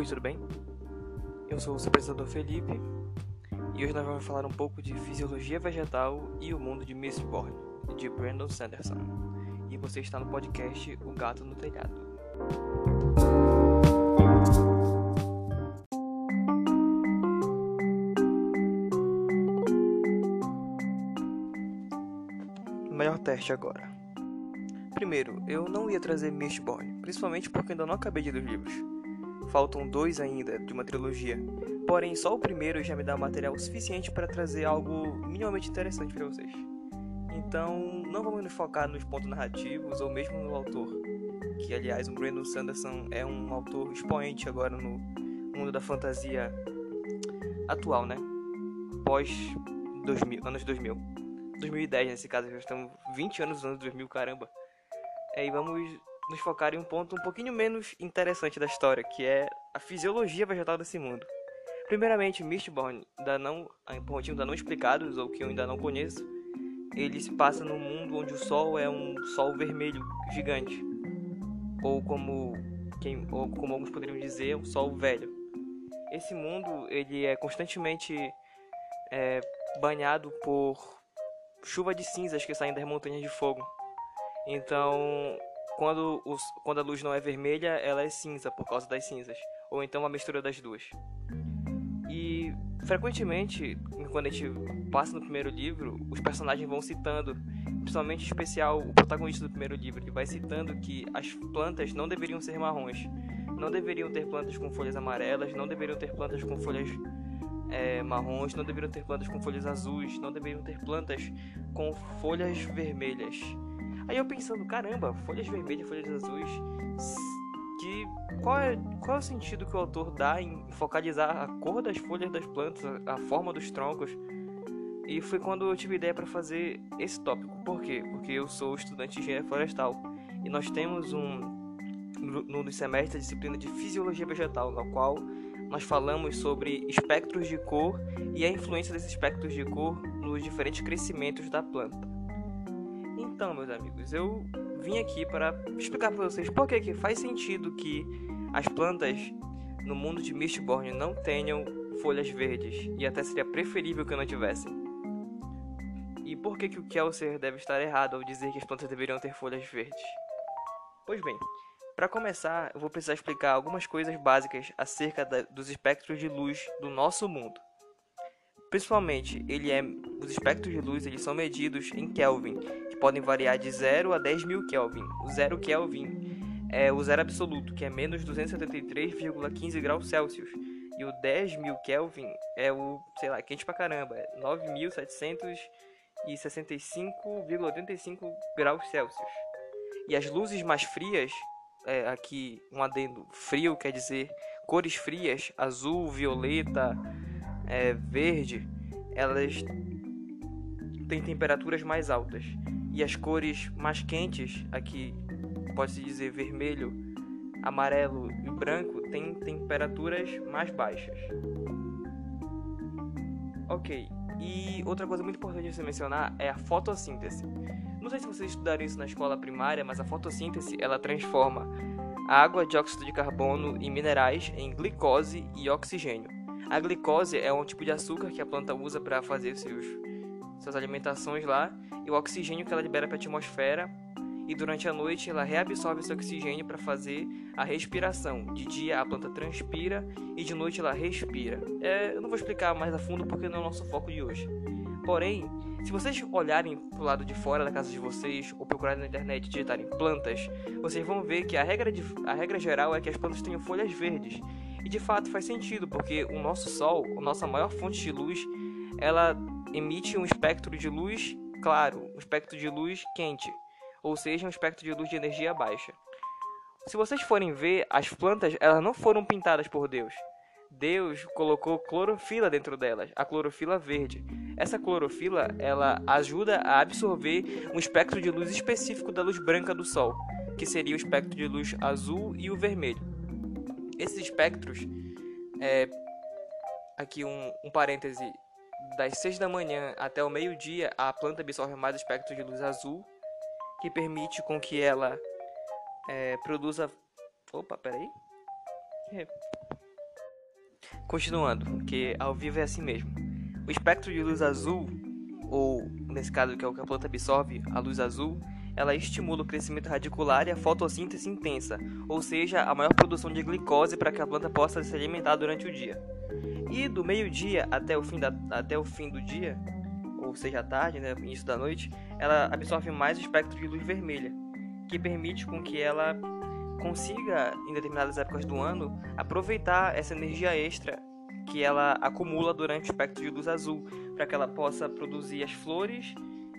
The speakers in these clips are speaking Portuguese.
Oi, tudo bem? Eu sou o seu apresentador Felipe e hoje nós vamos falar um pouco de fisiologia vegetal e o mundo de Mistborn, de Brandon Sanderson. E você está no podcast O Gato no Telhado. Melhor teste agora. Primeiro, eu não ia trazer Mistborn, principalmente porque ainda não acabei de ler os livros faltam dois ainda de uma trilogia. Porém, só o primeiro já me dá material suficiente para trazer algo minimamente interessante para vocês. Então, não vamos nos focar nos pontos narrativos ou mesmo no autor, que aliás o Brandon Sanderson é um autor expoente agora no mundo da fantasia atual, né? Pós 2000, anos 2000. 2010 nesse caso, já estamos 20 anos nos anos 2000, caramba. É, e vamos nos focar em um ponto um pouquinho menos interessante da história, que é a fisiologia vegetal desse mundo. Primeiramente, Mistborn, ainda não, por motivos ainda não explicados ou que eu ainda não conheço, ele se passa num mundo onde o sol é um sol vermelho gigante, ou como quem, ou como alguns poderiam dizer, um sol velho. Esse mundo ele é constantemente é, banhado por chuva de cinzas que saem das montanhas de fogo. Então quando, os, quando a luz não é vermelha, ela é cinza por causa das cinzas. Ou então a mistura das duas. E frequentemente, quando a gente passa no primeiro livro, os personagens vão citando, principalmente especial o protagonista do primeiro livro, ele vai citando que as plantas não deveriam ser marrons. Não deveriam ter plantas com folhas amarelas, não deveriam ter plantas com folhas é, marrons, não deveriam ter plantas com folhas azuis, não deveriam ter plantas com folhas vermelhas. Aí eu pensando, caramba, folhas vermelhas, folhas azuis, que qual é, qual é o sentido que o autor dá em focalizar a cor das folhas das plantas, a, forma dos troncos? E foi quando eu tive ideia para fazer esse tópico. Por quê? Porque eu sou estudante de engenharia florestal e nós temos um no, no semestre a disciplina de fisiologia vegetal, na qual nós falamos sobre espectros de cor e a influência desses espectros de cor nos diferentes crescimentos da planta. Então, meus amigos, eu vim aqui para explicar para vocês por que, que faz sentido que as plantas no mundo de Mistborn não tenham folhas verdes e até seria preferível que não tivessem. E por que, que o Kelser deve estar errado ao dizer que as plantas deveriam ter folhas verdes? Pois bem, para começar, eu vou precisar explicar algumas coisas básicas acerca da, dos espectros de luz do nosso mundo. Principalmente, ele é, os espectros de luz eles são medidos em Kelvin, que podem variar de 0 a 10 mil Kelvin. O 0 Kelvin é o zero absoluto, que é menos 273,15 graus Celsius. E o 10 mil Kelvin é o, sei lá, quente pra caramba, é 9.765,85 graus Celsius. E as luzes mais frias, é, aqui um adendo, frio quer dizer cores frias, azul, violeta, é, verde, elas têm temperaturas mais altas. E as cores mais quentes, aqui pode-se dizer vermelho, amarelo e branco, têm temperaturas mais baixas. Ok, e outra coisa muito importante de se mencionar é a fotossíntese. Não sei se vocês estudaram isso na escola primária, mas a fotossíntese ela transforma água, dióxido de carbono e minerais em glicose e oxigênio. A glicose é um tipo de açúcar que a planta usa para fazer seus, suas alimentações lá, e o oxigênio que ela libera para a atmosfera, e durante a noite ela reabsorve esse oxigênio para fazer a respiração. De dia a planta transpira e de noite ela respira. É, eu não vou explicar mais a fundo porque não é o nosso foco de hoje. Porém, se vocês olharem para o lado de fora da casa de vocês ou procurarem na internet e digitarem plantas, vocês vão ver que a regra, de, a regra geral é que as plantas tenham folhas verdes. E de fato faz sentido, porque o nosso Sol, a nossa maior fonte de luz, ela emite um espectro de luz claro, um espectro de luz quente, ou seja, um espectro de luz de energia baixa. Se vocês forem ver, as plantas elas não foram pintadas por Deus. Deus colocou clorofila dentro delas, a clorofila verde. Essa clorofila ela ajuda a absorver um espectro de luz específico da luz branca do Sol, que seria o espectro de luz azul e o vermelho. Esses espectros, é, aqui um, um parêntese, das 6 da manhã até o meio-dia, a planta absorve mais espectro de luz azul, que permite com que ela é, produza... Opa, peraí. Continuando, que ao vivo é assim mesmo. O espectro de luz azul, ou nesse caso que é o que a planta absorve, a luz azul, ela estimula o crescimento radicular e a fotossíntese intensa, ou seja, a maior produção de glicose para que a planta possa se alimentar durante o dia. E do meio-dia até, o fim da, até o fim do dia, ou seja, à tarde, né, início da noite, ela absorve mais o espectro de luz vermelha, que permite com que ela consiga, em determinadas épocas do ano, aproveitar essa energia extra que ela acumula durante o espectro de luz azul, para que ela possa produzir as flores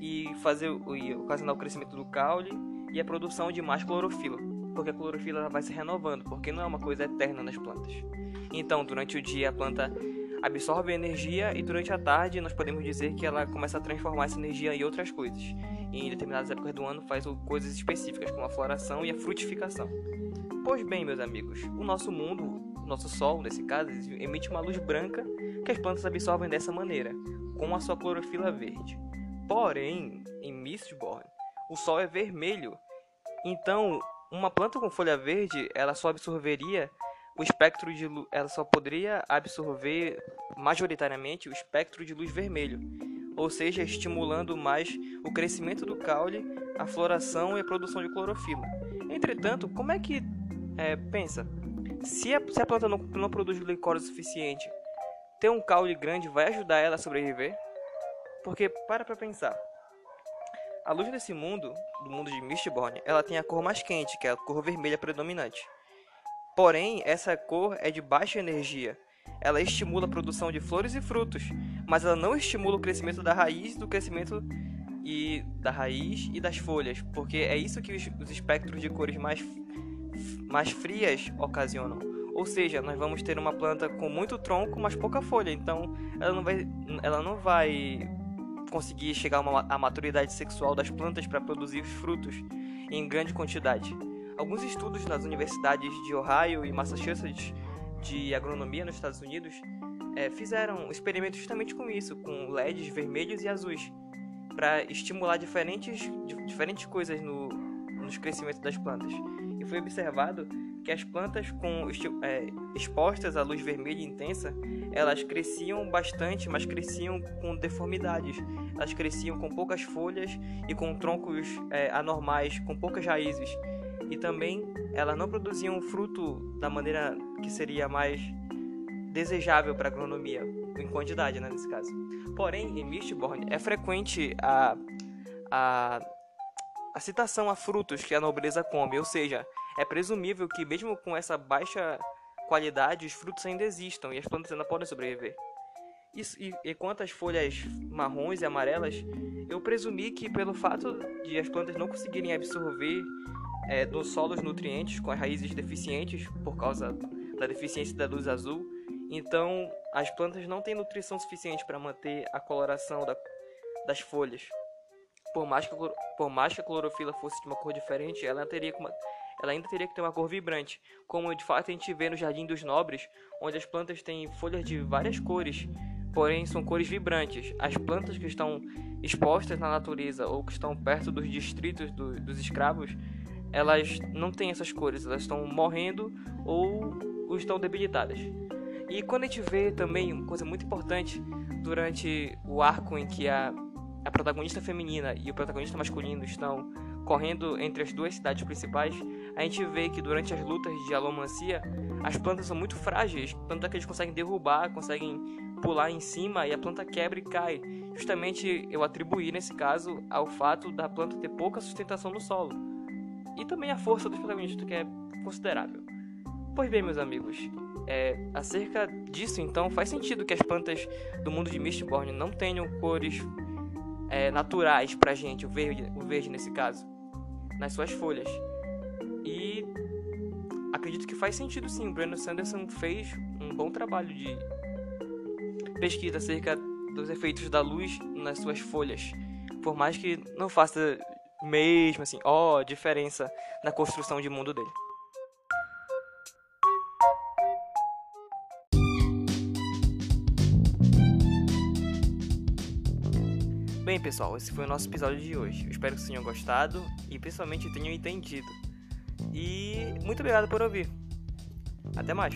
e fazer e ocasionar o crescimento do caule e a produção de mais clorofila, porque a clorofila vai se renovando, porque não é uma coisa eterna nas plantas. Então, durante o dia a planta absorve energia e durante a tarde nós podemos dizer que ela começa a transformar essa energia em outras coisas. E em determinadas épocas do ano faz coisas específicas, como a floração e a frutificação. Pois bem, meus amigos, o nosso mundo, o nosso Sol, nesse caso, emite uma luz branca que as plantas absorvem dessa maneira, com a sua clorofila verde. Porém, em Mistborn, o Sol é vermelho. Então, uma planta com folha verde, ela só absorveria o espectro de luz, ela só poderia absorver majoritariamente o espectro de luz vermelho, ou seja, estimulando mais o crescimento do caule, a floração e a produção de clorofila. Entretanto, como é que é, pensa? Se a, se a planta não, não produz glicose suficiente, ter um caule grande vai ajudar ela a sobreviver? Porque para para pensar. A luz desse mundo, do mundo de Mistborn, ela tem a cor mais quente, que é a cor vermelha predominante. Porém, essa cor é de baixa energia. Ela estimula a produção de flores e frutos, mas ela não estimula o crescimento da raiz, do crescimento e da raiz e das folhas, porque é isso que os, os espectros de cores mais mais frias ocasionam. Ou seja, nós vamos ter uma planta com muito tronco, mas pouca folha. Então, ela não vai, ela não vai conseguir chegar à maturidade sexual das plantas para produzir os frutos em grande quantidade. Alguns estudos nas universidades de Ohio e Massachusetts de agronomia nos Estados Unidos é, fizeram experimentos justamente com isso, com LEDs vermelhos e azuis, para estimular diferentes, diferentes coisas no, nos crescimentos das plantas. E foi observado que as plantas com, é, expostas à luz vermelha intensa, elas cresciam bastante, mas cresciam com deformidades. Elas cresciam com poucas folhas e com troncos é, anormais, com poucas raízes e também ela não produzia um fruto da maneira que seria mais desejável para a agronomia, em quantidade, né, nesse caso. Porém, em Mistborn é frequente a, a, a citação a frutos que a nobreza come, ou seja, é presumível que mesmo com essa baixa qualidade, os frutos ainda existam e as plantas ainda podem sobreviver. Isso, e, e quanto às folhas marrons e amarelas, eu presumi que pelo fato de as plantas não conseguirem absorver é, do solo os nutrientes com as raízes deficientes por causa da deficiência da luz azul. Então, as plantas não têm nutrição suficiente para manter a coloração da, das folhas. Por mais, que, por mais que a clorofila fosse de uma cor diferente, ela, teria ela ainda teria que ter uma cor vibrante, como de fato a gente vê no Jardim dos Nobres, onde as plantas têm folhas de várias cores, porém são cores vibrantes. As plantas que estão expostas na natureza ou que estão perto dos distritos do, dos escravos elas não têm essas cores, elas estão morrendo ou, estão debilitadas. E quando a gente vê também uma coisa muito importante durante o arco em que a, a protagonista feminina e o protagonista masculino estão correndo entre as duas cidades principais, a gente vê que durante as lutas de alomancia, as plantas são muito frágeis, tanto é que eles conseguem derrubar, conseguem pular em cima e a planta quebra e cai. Justamente eu atribuí nesse caso ao fato da planta ter pouca sustentação no solo e também a força dos protagonistas, que é considerável. Pois bem, meus amigos, é, acerca disso, então, faz sentido que as plantas do mundo de Mistborn não tenham cores é, naturais pra gente, o verde, o verde nesse caso, nas suas folhas. E acredito que faz sentido sim. O Brandon Sanderson fez um bom trabalho de pesquisa acerca dos efeitos da luz nas suas folhas. Por mais que não faça mesmo assim, ó, oh, diferença na construção de mundo dele. Bem, pessoal, esse foi o nosso episódio de hoje. Eu espero que vocês tenham gostado e principalmente tenham entendido. E muito obrigado por ouvir. Até mais.